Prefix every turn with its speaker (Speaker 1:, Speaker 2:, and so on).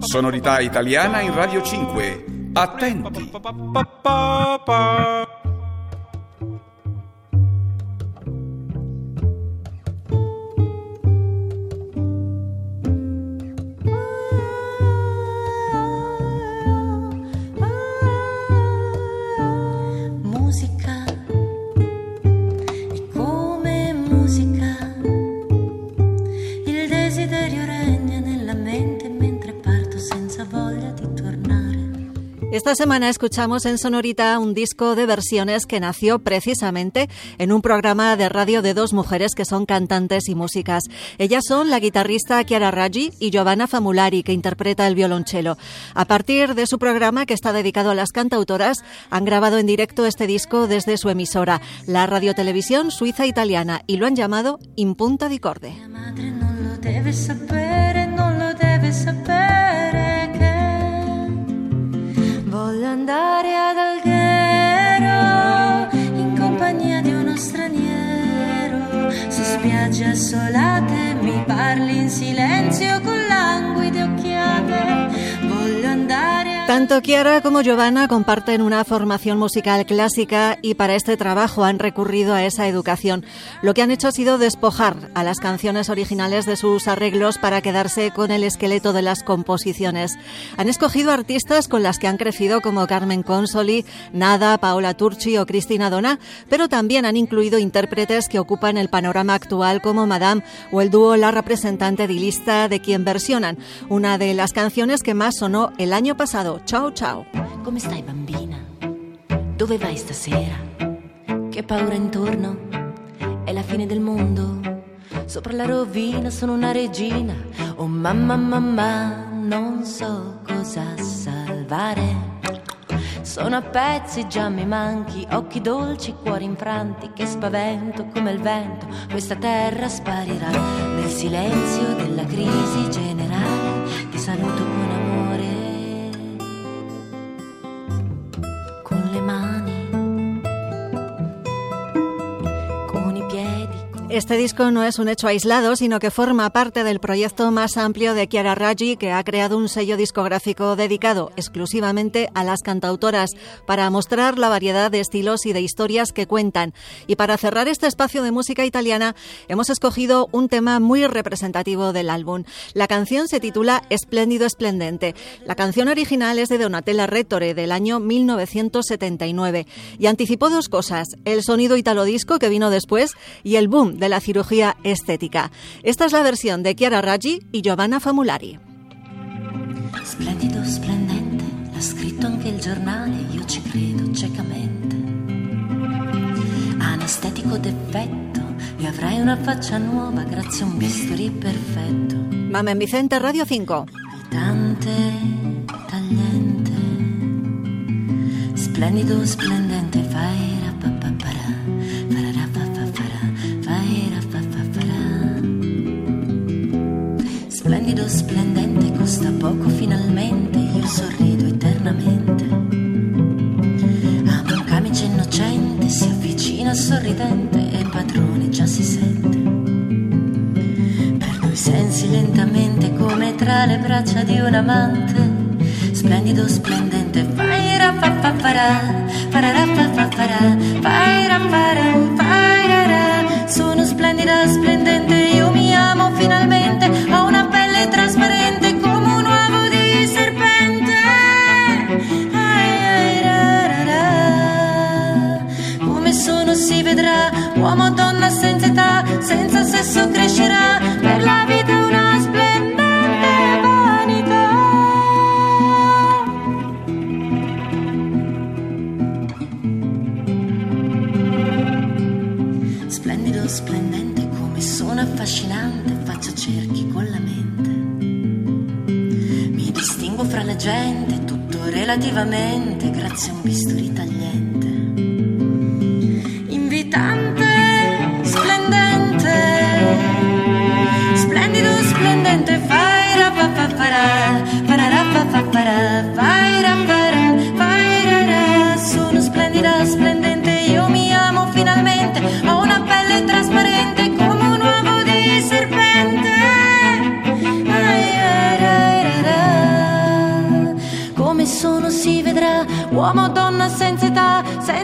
Speaker 1: Sonorità italiana in Radio 5. Attenti!
Speaker 2: Esta semana escuchamos en Sonorita un disco de versiones que nació precisamente en un programa de radio de dos mujeres que son cantantes y músicas. Ellas son la guitarrista Chiara Raggi y Giovanna Famulari, que interpreta el violonchelo. A partir de su programa, que está dedicado a las cantautoras, han grabado en directo este disco desde su emisora, la radiotelevisión suiza italiana, y lo han llamado Impunta di Corde.
Speaker 3: Andare ad Alghero in compagnia di uno straniero. Su spiagge assolate mi parli in silenzio
Speaker 2: Tanto Chiara como Giovanna comparten una formación musical clásica y para este trabajo han recurrido a esa educación. Lo que han hecho ha sido despojar a las canciones originales de sus arreglos para quedarse con el esqueleto de las composiciones. Han escogido artistas con las que han crecido como Carmen Consoli, Nada, Paola Turchi o Cristina Dona, pero también han incluido intérpretes que ocupan el panorama actual como Madame o el dúo La Representante Dilista de quien versionan una de las canciones que más sonó el año pasado, Ciao ciao.
Speaker 3: Come stai bambina? Dove vai stasera? Che paura intorno? È la fine del mondo. Sopra la rovina sono una regina. Oh mamma mamma, non so cosa salvare. Sono a pezzi, già mi manchi, occhi dolci, cuori infranti, che spavento come il vento, questa terra sparirà nel silenzio della crisi generale. Ti saluto con
Speaker 2: Este disco no es un hecho aislado, sino que forma parte del proyecto más amplio de Chiara Raggi, que ha creado un sello discográfico dedicado exclusivamente a las cantautoras para mostrar la variedad de estilos y de historias que cuentan. Y para cerrar este espacio de música italiana, hemos escogido un tema muy representativo del álbum. La canción se titula Espléndido Esplendente. La canción original es de Donatella Rettore del año 1979 y anticipó dos cosas: el sonido italo disco que vino después y el boom de la cirugía estética. Esta es la versión de Chiara Raggi y Giovanna Famulari.
Speaker 3: Splendido, splendente, l'ha scritto anche il giornale, io ci credo ciecamente. Ha un estetico defetto e avrai una faccia nuova grazie a un bisturi perfetto.
Speaker 2: Mamen Vicente, Radio 5.
Speaker 3: Tante, tagliente, splendido, splendente, fai splendido, splendente, costa poco finalmente, io sorrido eternamente. Amo un camice innocente, si avvicina sorridente e il padrone già si sente. Perdo i sensi lentamente come tra le braccia di un amante. Splendido, splendente, fai ra fa fa fa ra, farà fa fa fa ra, ra ra. Sono splendida, splendente, senza sesso crescerà, per la vita una splendente vanità. Splendido, splendente, come sono affascinante, faccio cerchi con la mente. Mi distingo fra la gente, tutto relativamente, grazie a un bisturi tagliente. Uomo o donna senza età, senza